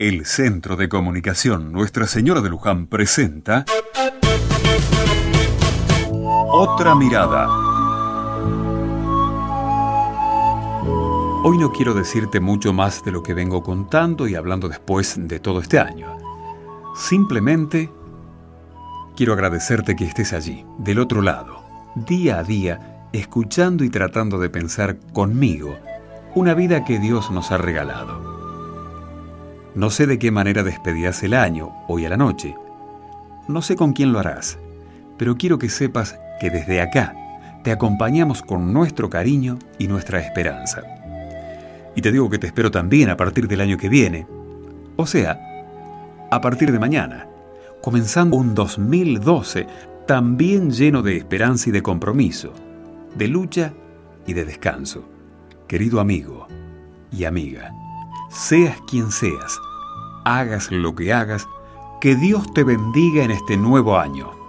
El Centro de Comunicación Nuestra Señora de Luján presenta Otra Mirada. Hoy no quiero decirte mucho más de lo que vengo contando y hablando después de todo este año. Simplemente quiero agradecerte que estés allí, del otro lado, día a día, escuchando y tratando de pensar conmigo una vida que Dios nos ha regalado. No sé de qué manera despedirás el año, hoy a la noche. No sé con quién lo harás, pero quiero que sepas que desde acá te acompañamos con nuestro cariño y nuestra esperanza. Y te digo que te espero también a partir del año que viene, o sea, a partir de mañana, comenzando un 2012 también lleno de esperanza y de compromiso, de lucha y de descanso. Querido amigo y amiga, seas quien seas, hagas lo que hagas, que Dios te bendiga en este nuevo año.